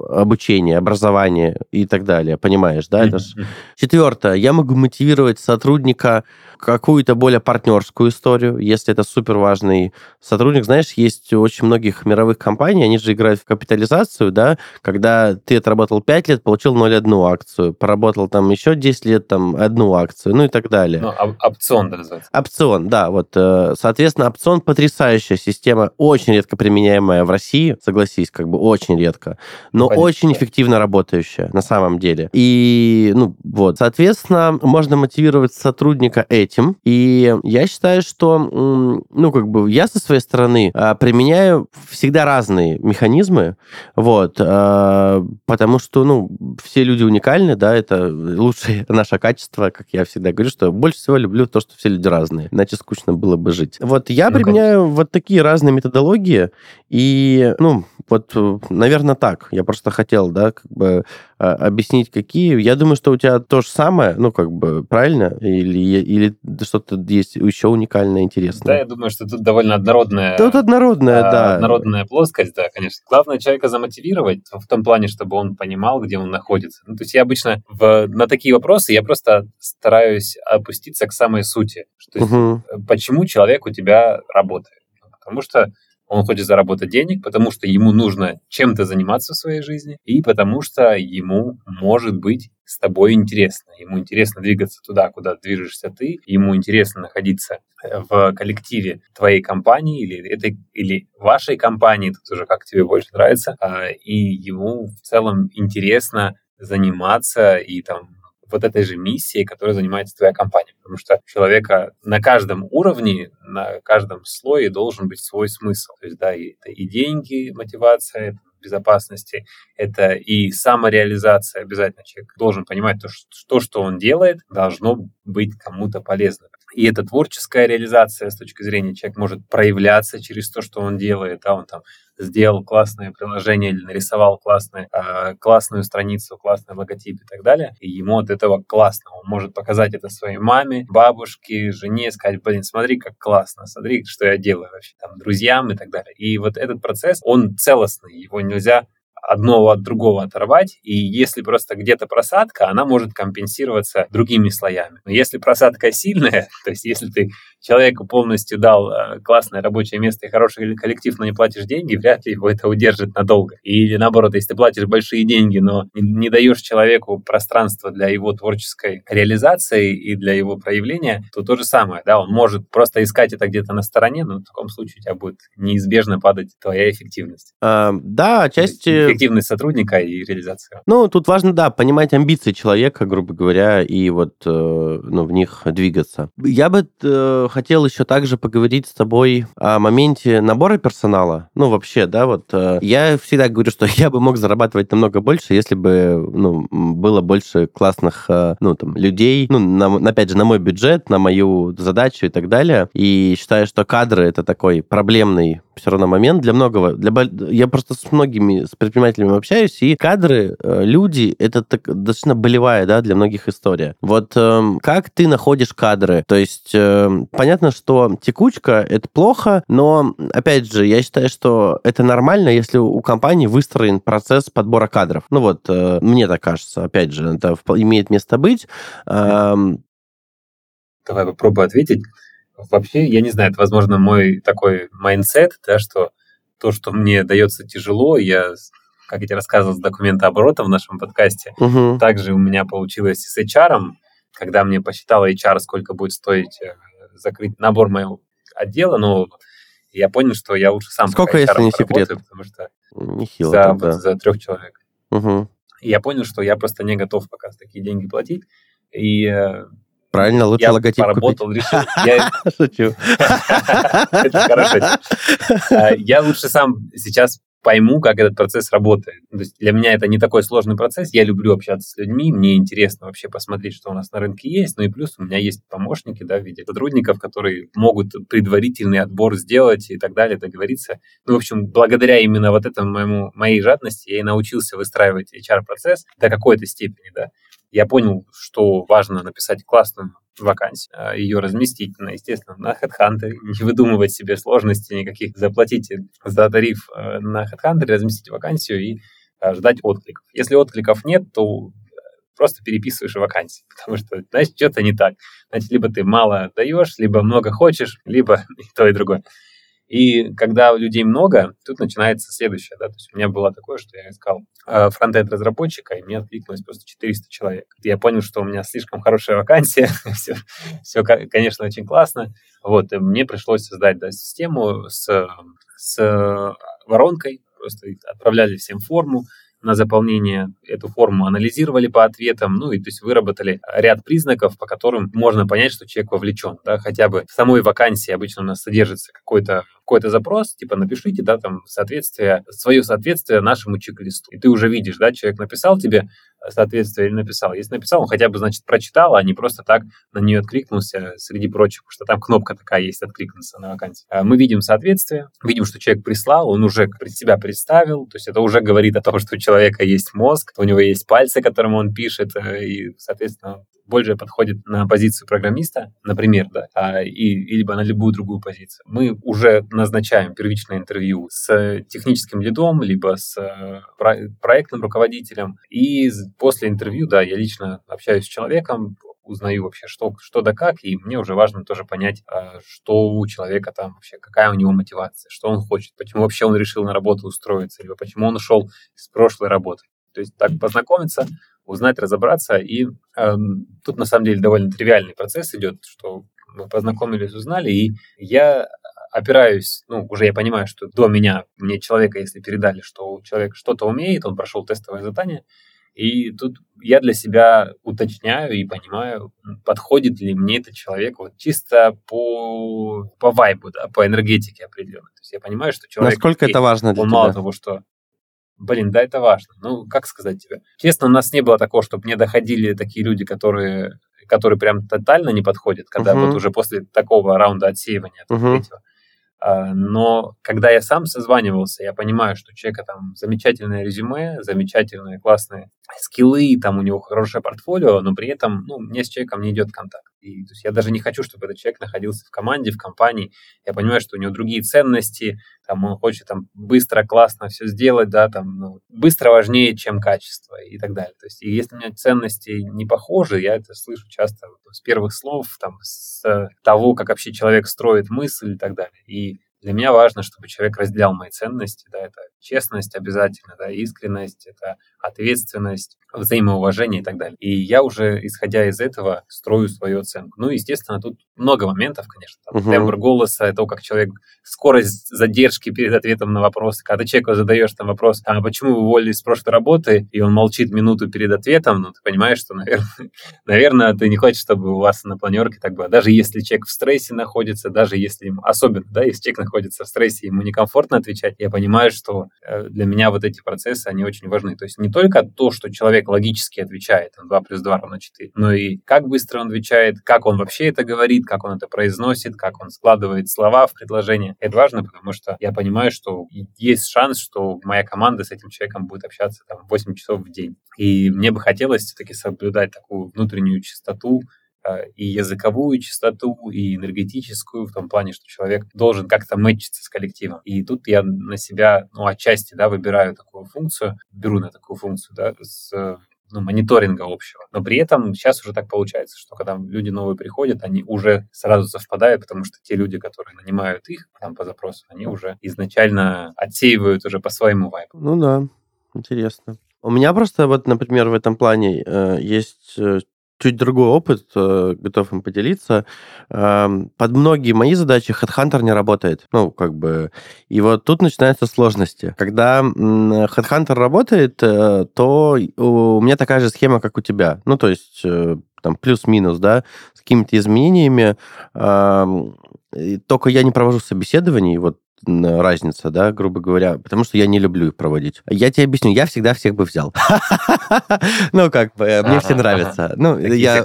обучения, образования и так далее. Понимаешь, да? Это ж... Четвертое, я могу мотивировать сотрудника сотрудника какую-то более партнерскую историю, если это супер важный сотрудник. Знаешь, есть у очень многих мировых компаний, они же играют в капитализацию, да, когда ты отработал 5 лет, получил 0,1 акцию, поработал там еще 10 лет, там, одну акцию, ну и так далее. Ну, опцион называется. Опцион, да, вот, э, соответственно, опцион потрясающая система, очень редко применяемая в России, согласись, как бы очень редко, но Понятно. очень эффективно работающая на самом деле. И, ну, вот, соответственно, можно мотивировать сотрудника этим. И я считаю, что, ну, как бы я со своей стороны а, применяю всегда разные механизмы, вот, а, потому что, ну, все люди уникальны, да, это лучшее наше качество, как я всегда говорю, что больше всего люблю то, что все люди разные, иначе скучно было бы жить. Вот я ну, применяю конечно. вот такие разные методологии, и, ну, вот, наверное, так. Я просто хотел, да, как бы а, объяснить, какие. Я думаю, что у тебя то же самое, ну, как бы, правильно? Или, или что-то есть еще уникальное, интересное? Да, я думаю, что тут довольно однородная... Тут однородная, а, да. Однородная плоскость, да, конечно. Главное человека замотивировать в том плане, чтобы он понимал, где он находится. Ну, то есть я обычно в, на такие вопросы я просто стараюсь опуститься к самой сути. Что, угу. Почему человек у тебя работает? Потому что он хочет заработать денег, потому что ему нужно чем-то заниматься в своей жизни, и потому что ему может быть с тобой интересно. Ему интересно двигаться туда, куда движешься ты, ему интересно находиться в коллективе твоей компании или, этой, или вашей компании, тут уже как тебе больше нравится, а, и ему в целом интересно заниматься и там вот этой же миссией, которой занимается твоя компания. Потому что человека на каждом уровне, на каждом слое должен быть свой смысл. То есть, да, это и деньги, мотивация, безопасности, это и самореализация. Обязательно человек должен понимать, то, что то, что он делает, должно быть кому-то полезно. И эта творческая реализация с точки зрения человек может проявляться через то, что он делает. Да, он там сделал классное приложение или нарисовал классное, э, классную страницу, классный логотип и так далее, и ему от этого классно. Он может показать это своей маме, бабушке, жене, сказать, блин, смотри, как классно, смотри, что я делаю вообще, там, друзьям и так далее. И вот этот процесс, он целостный, его нельзя одного от другого оторвать, и если просто где-то просадка, она может компенсироваться другими слоями. Но если просадка сильная, то есть если ты человеку полностью дал э, классное рабочее место и хороший коллектив, но не платишь деньги, вряд ли его это удержит надолго. Или наоборот, если ты платишь большие деньги, но не, не даешь человеку пространство для его творческой реализации и для его проявления, то то же самое, да, он может просто искать это где-то на стороне, но в таком случае у тебя будет неизбежно падать твоя эффективность. А, да, отчасти... Эффективность сотрудника и реализация. Ну, тут важно, да, понимать амбиции человека, грубо говоря, и вот э, ну, в них двигаться. Я бы э, хотел еще также поговорить с тобой о моменте набора персонала. Ну, вообще, да, вот э, я всегда говорю, что я бы мог зарабатывать намного больше, если бы, ну, было больше классных, ну, там, людей, ну, на, опять же, на мой бюджет, на мою задачу и так далее. И считаю, что кадры — это такой проблемный все равно момент для многого. Для, я просто с многими, с предпринимателями общаюсь, и кадры, э, люди, это так, достаточно болевая, да, для многих история. Вот э, как ты находишь кадры? То есть э, понятно, что текучка — это плохо, но, опять же, я считаю, что это нормально, если у компании выстроен процесс подбора кадров. Ну вот, э, мне так кажется, опять же, это имеет место быть. Э, Давай попробую ответить. Вообще, я не знаю, это, возможно, мой такой mindset, да, что то, что мне дается тяжело, я, как я тебе рассказывал, с документооборотом в нашем подкасте, угу. также у меня получилось и с HR, когда мне посчитала HR, сколько будет стоить э, закрыть набор моего отдела, но я понял, что я лучше сам Сколько, если не секрет? Потому что Нехило за, тогда. за трех человек. Угу. И я понял, что я просто не готов пока такие деньги платить. И э, Правильно, лучше я логотип поработал, купить. решил. Я... Шучу. Это хорошо. А, я лучше сам сейчас пойму, как этот процесс работает. То есть для меня это не такой сложный процесс. Я люблю общаться с людьми, мне интересно вообще посмотреть, что у нас на рынке есть. Ну и плюс у меня есть помощники да, в виде сотрудников, которые могут предварительный отбор сделать и так далее, договориться. Ну, в общем, благодаря именно вот этому моему, моей жадности я и научился выстраивать HR-процесс до какой-то степени. Да я понял, что важно написать классную вакансию, а, ее разместить, на, естественно, на HeadHunter, не выдумывать себе сложностей никаких, заплатить за тариф э, на HeadHunter, разместить вакансию и а, ждать откликов. Если откликов нет, то просто переписываешь вакансии, потому что, значит, что-то не так. Значит, либо ты мало даешь, либо много хочешь, либо и то, и другое. И когда людей много, тут начинается следующее. Да? То есть у меня было такое, что я искал э, фронтенд разработчика, и мне откликнулось просто 400 человек. Я понял, что у меня слишком хорошая вакансия, все, все, конечно, очень классно. Вот, и мне пришлось создать да, систему с, с воронкой, просто отправляли всем форму, на заполнение эту форму анализировали по ответам, ну и то есть выработали ряд признаков, по которым можно понять, что человек вовлечен, да, хотя бы в самой вакансии обычно у нас содержится какой-то какой-то запрос, типа напишите, да, там соответствие, свое соответствие нашему чек-листу. И ты уже видишь, да, человек написал тебе соответствие или написал. Если написал, он хотя бы, значит, прочитал, а не просто так на нее откликнулся среди прочих, потому что там кнопка такая есть, откликнуться на вакансию. А мы видим соответствие, видим, что человек прислал, он уже себя представил, то есть это уже говорит о том, что у человека есть мозг, у него есть пальцы, которым он пишет, э, и, соответственно, больше подходит на позицию программиста, например, да, а, и, либо на любую другую позицию. Мы уже назначаем первичное интервью с техническим лидом, либо с э, проектным руководителем, и после интервью, да, я лично общаюсь с человеком, узнаю вообще, что, что да как, и мне уже важно тоже понять, а, что у человека там вообще, какая у него мотивация, что он хочет, почему вообще он решил на работу устроиться, либо почему он ушел с прошлой работы. То есть так познакомиться, узнать, разобраться. И э, тут на самом деле довольно тривиальный процесс идет, что мы познакомились, узнали, и я опираюсь, ну, уже я понимаю, что до меня, мне человека, если передали, что человек что-то умеет, он прошел тестовое задание, И тут я для себя уточняю и понимаю, подходит ли мне этот человек вот чисто по, по вайбу, да, по энергетике определенной. То есть я понимаю, что человек... Насколько это важно для он тебя? мало того, что Блин, да, это важно. Ну, как сказать тебе? Честно, у нас не было такого, чтобы мне доходили такие люди, которые, которые прям тотально не подходят, когда Мгм. вот уже после такого раунда отсеивания, третьего. А, Но когда я сам созванивался, я понимаю, что у человека там замечательное резюме, замечательные классные скиллы, там у него хорошее портфолио, но при этом ну, мне с человеком не идет контакт. И, то есть я даже не хочу, чтобы этот человек находился в команде, в компании. Я понимаю, что у него другие ценности, там он хочет там быстро, классно все сделать, да, там ну, быстро важнее, чем качество и так далее. То есть и если у меня ценности не похожи, я это слышу часто с первых слов, там, с того, как вообще человек строит мысль и так далее. И для меня важно, чтобы человек разделял мои ценности, да, это честность обязательно, да, искренность, это ответственность, взаимоуважение и так далее. И я уже, исходя из этого, строю свою оценку. Ну, естественно, тут много моментов, конечно. Там, Мгм. Тембр голоса, то, как человек, скорость задержки перед ответом на вопрос. Когда ты человеку задаешь там вопрос, а почему вы уволились с прошлой работы, и он молчит минуту перед ответом, ну, ты понимаешь, что, наверное, наверное, ты не хочешь, чтобы у вас на планерке так было. Даже если человек в стрессе находится, даже если ему, особенно, да, если человек находится в стрессе, ему некомфортно отвечать, я понимаю, что э, для меня вот эти процессы, они очень важны. То есть не только то, что человек логически отвечает, там, 2 плюс 2 равно 4, но и как быстро он отвечает, как он вообще это говорит, как он это произносит, как он складывает слова в предложение. Это важно, потому что я понимаю, что есть шанс, что моя команда с этим человеком будет общаться там 8 часов в день. И мне бы хотелось все-таки соблюдать такую внутреннюю чистоту, и языковую чистоту, и энергетическую, в том плане, что человек должен как-то мэтчиться с коллективом. И тут я на себя, ну, отчасти, да, выбираю такую функцию, беру на такую функцию, да, с э, ну, мониторинга общего. Но при этом сейчас уже так получается, что когда люди новые приходят, они уже сразу совпадают, потому что те люди, которые нанимают их там по запросу, они уже изначально отсеивают уже по своему вайбу. Ну да, интересно. У меня просто вот, например, в этом плане э, есть э, чуть другой опыт, э, готов им поделиться. Эм, Под многие мои задачи HeadHunter не работает. Ну, как бы... И вот тут начинаются сложности. Когда HeadHunter работает, э, то у меня такая же схема, как у тебя. Ну, то есть э, там плюс-минус, да, с какими-то изменениями. Эм, Только я не провожу собеседований, вот разница, да, грубо говоря, потому что я не люблю их проводить. Я тебе объясню, я всегда всех бы взял. Ну, как бы, мне все Ага, нравится. Ну, я...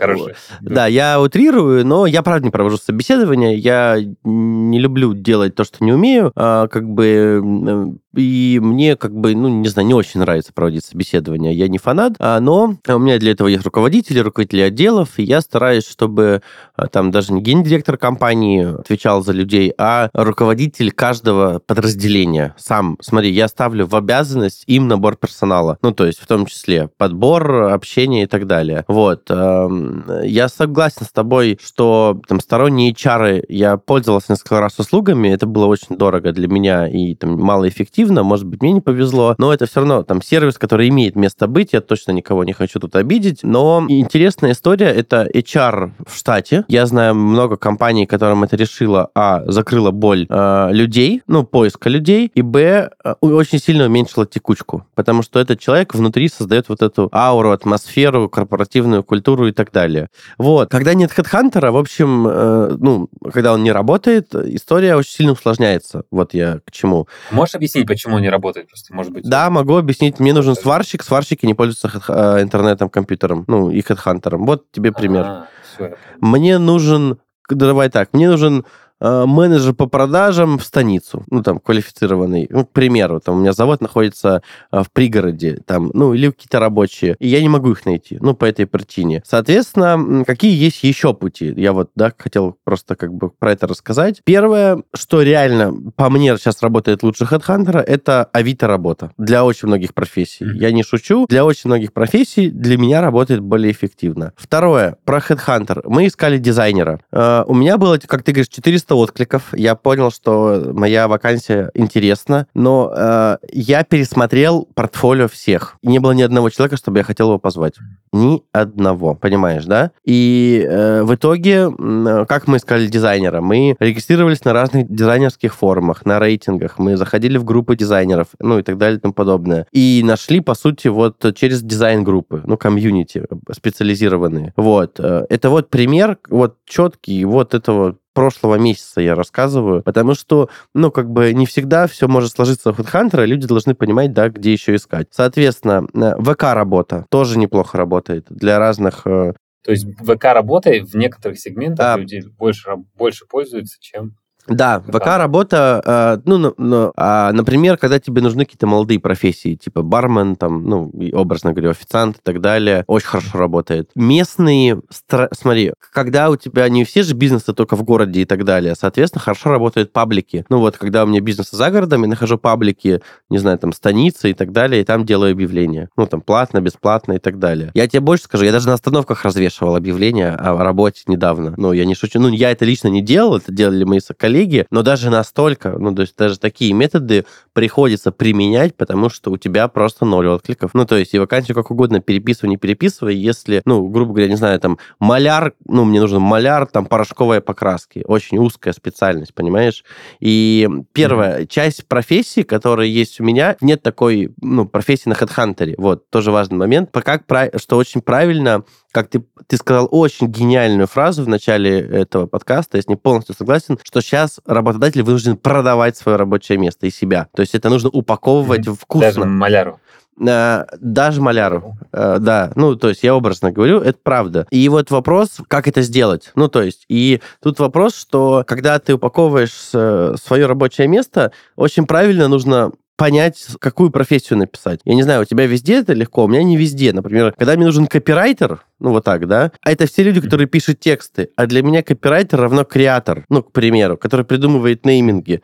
Да, я утрирую, но я, правда, не провожу собеседования. Я не люблю делать то, что не умею. а, Как бы... м, И мне, как бы, ну, не знаю, не очень нравится проводить собеседования. Я не фанат, а, но у меня для этого есть руководители, руководители отделов, и я стараюсь, чтобы а, там даже не гендиректор компании отвечал за людей, а руководитель каждого подразделения сам. Смотри, я ставлю в обязанность им набор персонала. Ну, то есть в том числе подбор, общение и так далее. Вот. эм, Я согласен с тобой, что там сторонние HR, я пользовался несколько раз услугами, это было очень дорого для меня и там малоэффективно, может быть, мне не повезло, но это все равно там сервис, который имеет место быть, я точно никого не хочу тут обидеть, но интересная история, это HR в штате. Я знаю много компаний, которым это решило, а, закрыло боль э, людей, ну, поиска людей, и, б, э, очень сильно уменьшило текучку, потому что этот человек внутри создает вот эту ауру, атмосферу, корпоративную культуру и так далее. Вот. Когда нет хедхантера, в общем, э, ну, когда он не работает, история очень сильно усложняется. Вот я к чему. Можешь объяснить, почему он не работает? Просто, может быть... Да, могу объяснить. Мне нужен сварщик. Сварщики не пользуются э, интернетом, компьютером, ну, и хедхантером. Вот тебе пример. А, всё, я понял. Мне нужен, давай так, мне нужен менеджер по продажам в станицу, ну, там, квалифицированный. Ну, к примеру, там, у меня завод находится э, в пригороде, там, ну, или какие-то рабочие, и я не могу их найти, ну, по этой причине. Соответственно, какие есть еще пути? Я вот, да, хотел просто как бы про это рассказать. Первое, что реально, по мне, сейчас работает лучше HeadHunter, это Авито-работа для очень многих профессий. Я не шучу, для очень многих профессий для меня работает более эффективно. Второе, про HeadHunter. Мы искали дизайнера. Э, У меня было, как ты говоришь, 400 300 откликов. Я понял, что моя вакансия интересна, но э, я пересмотрел портфолио всех. Не было ни одного человека, чтобы я хотел его позвать. Ни одного, понимаешь, да? И э, в итоге, э, как мы искали дизайнера? Мы регистрировались на разных дизайнерских форумах, на рейтингах, мы заходили в группы дизайнеров, ну и так далее и тому подобное. И нашли, по сути, вот через дизайн-группы, ну, комьюнити специализированные. Вот. Э, это вот пример, вот четкий, вот этого прошлого месяца я рассказываю, потому что, ну, как бы не всегда все может сложиться в HeadHunter, люди должны понимать, да, где еще искать. Соответственно, э, ВК-работа тоже неплохо работает для разных э, то есть ВК работает в некоторых сегментах а, люди больше, больше пользуются, чем да, ВК-работа, э, ну, ну, ну, а, например, когда тебе нужны какие-то молодые профессии, типа бармен, там, ну, образно говоря, официант и так далее, очень хорошо работает. Местные, стра... смотри, когда у тебя не все же бизнесы только в городе и так далее, соответственно, хорошо работают паблики. Ну, вот, когда у меня бизнес за городом, я нахожу паблики, не знаю, там, станицы и так далее, и там делаю объявления. Ну, там, платно, бесплатно и так далее. Я тебе больше скажу, я даже на остановках развешивал объявления о работе недавно. Ну, я не шучу. Ну, я это лично не делал, это делали мои коллеги, коллеги, но даже настолько, ну, то есть даже такие методы приходится применять, потому что у тебя просто ноль откликов. Ну, то есть и вакансию как угодно переписывай, не переписывай, если, ну, грубо говоря, не знаю, там, маляр, ну, мне нужен маляр, там, порошковые покраски, очень узкая специальность, понимаешь? И первая mm-hmm. часть профессии, которая есть у меня, нет такой, ну, профессии на HeadHunter, вот, тоже важный момент, как, что очень правильно как ты, ты сказал очень гениальную фразу в начале этого подкаста, я с ней полностью согласен, что сейчас работодатель вынужден продавать свое рабочее место и себя. То есть это нужно упаковывать вкусно. Даже маляру. А, даже маляру, а, да. Ну, то есть я образно говорю, это правда. И вот вопрос, как это сделать. Ну, то есть, и тут вопрос, что когда ты упаковываешь э, свое рабочее место, очень правильно нужно понять, какую профессию написать. Я не знаю, у тебя везде это легко, у меня не везде. Например, когда мне нужен копирайтер, ну вот так, да, а это все люди, которые пишут тексты, а для меня копирайтер равно креатор, ну, к примеру, который придумывает нейминги.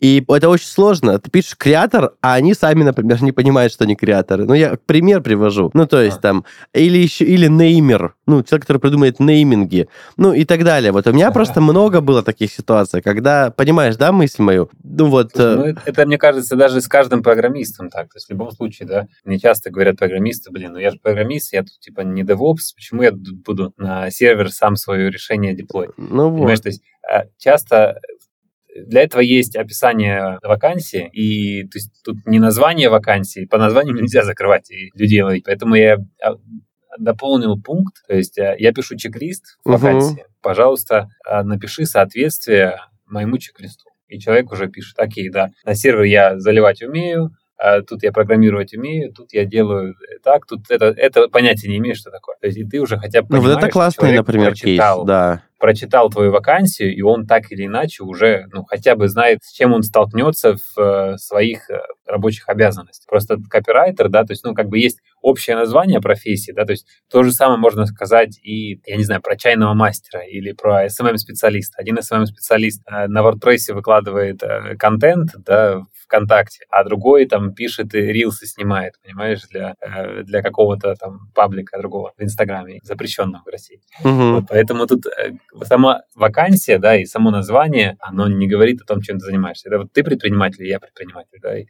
И это очень сложно. Ты пишешь креатор, а они сами, например, не понимают, что они креаторы. Ну, я пример привожу. Ну, то есть а. там, или еще, или неймер, ну, человек, который придумает нейминги, ну, и так далее. Вот у меня просто много было таких ситуаций, когда, понимаешь, да, мысль мою? Ну, вот... Э, ну, это, мне кажется, даже с каждым программистом так. То есть в любом случае, да, мне часто говорят программисты, блин, ну я же программист, я тут типа не DevOps, почему я буду на сервер сам свое решение деплой? Ну Понимаешь, вот. то есть а, часто для этого есть описание вакансии, и то есть тут не название вакансии, по названию нельзя закрывать и людей ловить. Поэтому я а, дополнил пункт, то есть а, я пишу чек-лист в вакансии. Угу. Пожалуйста, напиши соответствие моему чек-листу. И человек уже пишет, окей, да, на сервер я заливать умею, а тут я программировать умею, тут я делаю так, тут это, это понятие не имеешь, что такое. То есть и ты уже хотя бы Ну, вот это классный, например, прочитал, кейс, да прочитал твою вакансию, и он так или иначе уже, ну, хотя бы знает, с чем он столкнется в э, своих э, рабочих обязанностях. Просто копирайтер, да, то есть, ну, как бы есть общее название профессии, да, то есть то же самое можно сказать и, я не знаю, про чайного мастера или про SMM-специалиста. Один SMM-специалист э, на WordPress выкладывает э, контент, да, ВКонтакте, а другой там пишет и рилсы снимает, понимаешь, для, э, для какого-то там паблика другого в Инстаграме, запрещенного в России. Угу. Вот, поэтому тут сама вакансия, да, и само название, оно не говорит о том, чем ты занимаешься. Это вот ты предприниматель, я предприниматель, да, и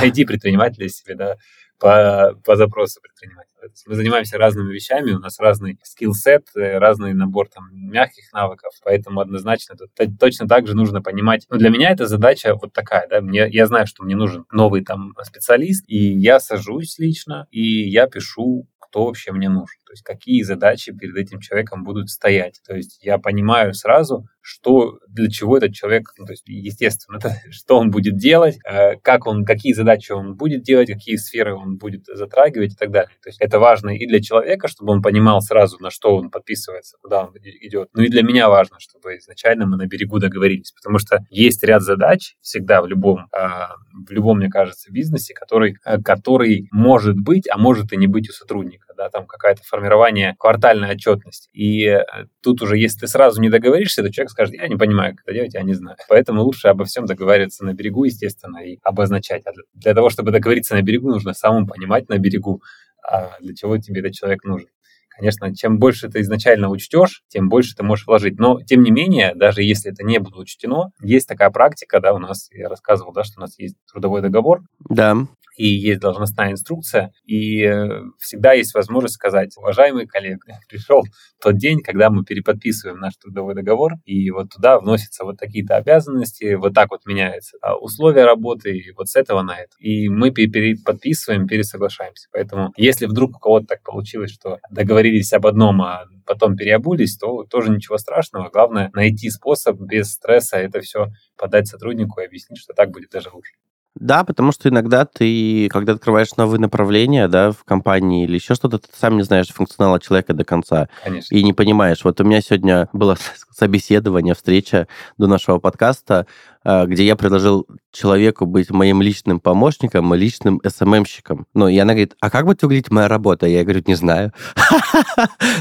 найди предпринимателя себе, да, по, по запросу предпринимателя. Мы занимаемся разными вещами, у нас разный скилл-сет, э, разный набор там мягких навыков, поэтому однозначно тут точно так же нужно понимать. Ну, для меня эта задача вот такая, да, мне, я знаю, что мне нужен новый там специалист, и я сажусь лично, и я пишу кто вообще мне нужен, то есть какие задачи перед этим человеком будут стоять. То есть я понимаю сразу, что для чего этот человек, ну, то есть естественно, это, что он будет делать, э, как он, какие задачи он будет делать, какие сферы он будет затрагивать и так далее. То есть это важно и для человека, чтобы он понимал сразу, на что он подписывается, куда он идет. Ну и для меня важно, чтобы изначально мы на берегу договорились, потому что есть ряд задач всегда в любом, а, в любом, мне кажется, бизнесе, который, э, который может быть, а может и не быть у сотрудника, да, там какое-то формирование квартальной отчетности. И э, тут уже, если ты сразу не договоришься, то человек скажет, я не понимаю, как это делать, я не знаю. Поэтому лучше обо всем договариваться на берегу, естественно, и обозначать. А для того, чтобы договориться на берегу, нужно самому понимать на берегу, а для чего тебе этот человек нужен. Конечно, чем больше ты изначально учтешь, тем больше ты можешь вложить. Но, тем не менее, даже если это не было учтено, есть такая практика, да, у нас, я рассказывал, да, что у нас есть трудовой договор. Да и есть должностная инструкция, и э, всегда есть возможность сказать, уважаемый коллега, пришел тот день, когда мы переподписываем наш трудовой договор, и вот туда вносятся вот такие-то обязанности, вот так вот меняются а условия работы, и вот с этого на это. И мы переподписываем, пересоглашаемся. Поэтому если вдруг у кого-то так получилось, что договорились об одном, а потом переобулись, то тоже ничего страшного. Главное найти способ без стресса это все подать сотруднику и объяснить, что так будет даже лучше. Да, потому что иногда ты, когда открываешь новые направления, да, в компании или еще что-то, ты сам не знаешь функционала человека до конца. Конечно. И не понимаешь. Вот у меня сегодня было собеседование, встреча до нашего подкаста, где я предложил человеку быть моим личным помощником личным СММщиком. Ну, и она говорит, а как будет выглядеть моя работа? Я говорю, не знаю.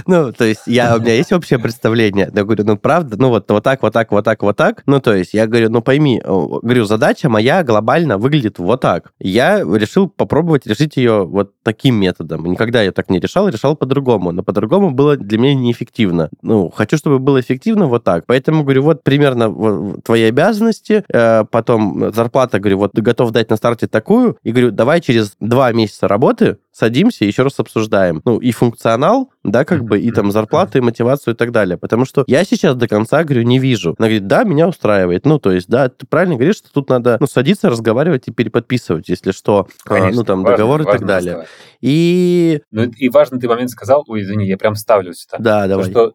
Ну, то есть я, у меня есть общее представление. Я говорю, ну, правда, ну, вот, вот так, вот так, вот так, вот так. Ну, то есть я говорю, ну, пойми, говорю, задача моя глобально выглядит вот так. Я решил попробовать решить ее вот таким методом. Никогда я так не решал, решал по-другому. Но по-другому было для меня неэффективно. Ну, хочу, чтобы было эффективно вот так. Поэтому, говорю, вот примерно твои обязанности, э, потом зарплата, говорю, вот готов дать на старте такую, и говорю, давай через два месяца работы садимся и еще раз обсуждаем. Ну, и функционал, да, как бы, и там зарплату, и мотивацию, и так далее. Потому что я сейчас до конца, говорю, не вижу. Она говорит, да, меня устраивает. Ну, то есть, да, ты правильно говоришь, что тут надо, ну, садиться, разговаривать и переподписывать, если что, Конечно, ну, там, важно, договор и так далее. Оставать. И... Ну, и важный ты момент сказал, ой, извини, я прям ставлю сюда. Да, давай. То, что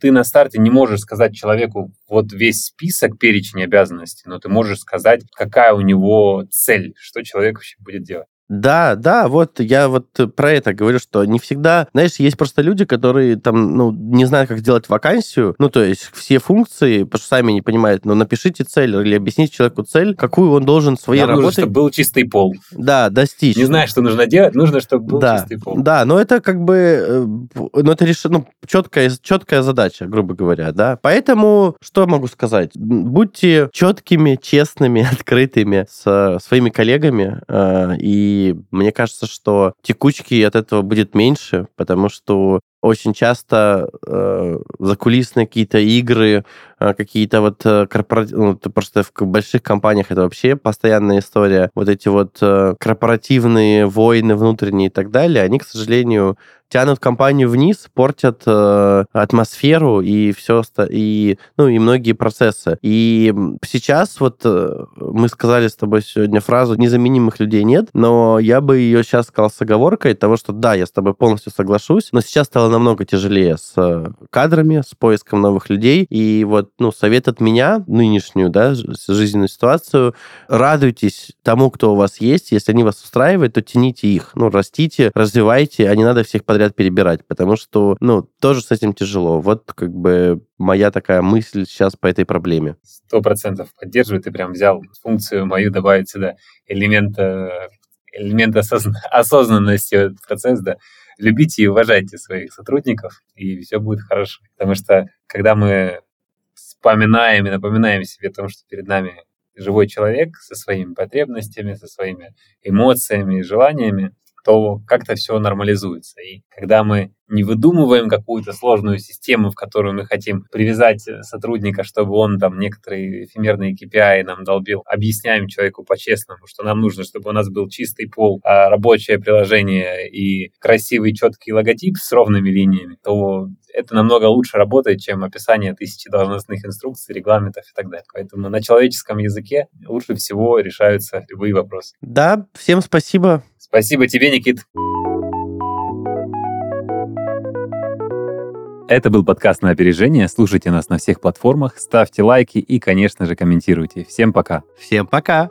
ты на старте не можешь сказать человеку вот весь список, перечень обязанностей, но ты можешь сказать, какая у него цель, что человек вообще будет делать. Да, да, вот я вот про это говорю, что не всегда, знаешь, есть просто люди, которые там, ну, не знают, как сделать вакансию, ну, то есть все функции, потому что сами не понимают, но напишите цель или объясните человеку цель, какую он должен своей Нам работой... нужно, чтобы был чистый пол. Да, достичь. Не знаешь, что нужно делать, нужно, чтобы был да, чистый пол. Да, но это как бы, э, ну, это решено, ну, четкая, четкая задача, грубо говоря, да. Поэтому, что могу сказать? Будьте четкими, честными, открытыми с своими коллегами э, и мне кажется, что текучки от этого будет меньше, потому что очень часто э, закулисные какие-то игры, э, какие-то вот э, корпоративные, ну, просто в больших компаниях это вообще постоянная история. Вот эти вот э, корпоративные войны внутренние и так далее, они, к сожалению, тянут компанию вниз, портят э, атмосферу и все, и, ну, и многие процессы. И сейчас вот э, мы сказали с тобой сегодня фразу «незаменимых людей нет», но я бы ее сейчас сказал с оговоркой того, что да, я с тобой полностью соглашусь, но сейчас стало намного тяжелее с э, кадрами, с поиском новых людей. И вот, ну, совет от меня, нынешнюю, да, жизненную ситуацию, радуйтесь тому, кто у вас есть. Если они вас устраивают, то тяните их. Ну, растите, развивайте, а не надо всех подряд подряд перебирать, потому что, ну, тоже с этим тяжело. Вот как бы моя такая мысль сейчас по этой проблеме. Сто процентов поддерживаю. Ты прям взял функцию мою добавить сюда элемент, элемент осозна, осознанности процесс, да. Любите и уважайте своих сотрудников, и все будет хорошо. Потому что когда мы вспоминаем и напоминаем себе о том, что перед нами живой человек со своими потребностями, со своими эмоциями и желаниями, то как-то все нормализуется. И когда мы не выдумываем какую-то сложную систему, в которую мы хотим привязать сотрудника, чтобы он там некоторые эфемерные KPI нам долбил, объясняем человеку по-честному, что нам нужно, чтобы у нас был чистый пол, а рабочее приложение и красивый четкий логотип с ровными линиями, то это намного лучше работает, чем описание тысячи должностных инструкций, регламентов и так далее. Поэтому на человеческом языке лучше всего решаются любые вопросы. Да, всем спасибо. Спасибо тебе, Никит. Это был подкаст на опережение. Слушайте нас на всех платформах, ставьте лайки и, конечно же, комментируйте. Всем пока. Всем пока.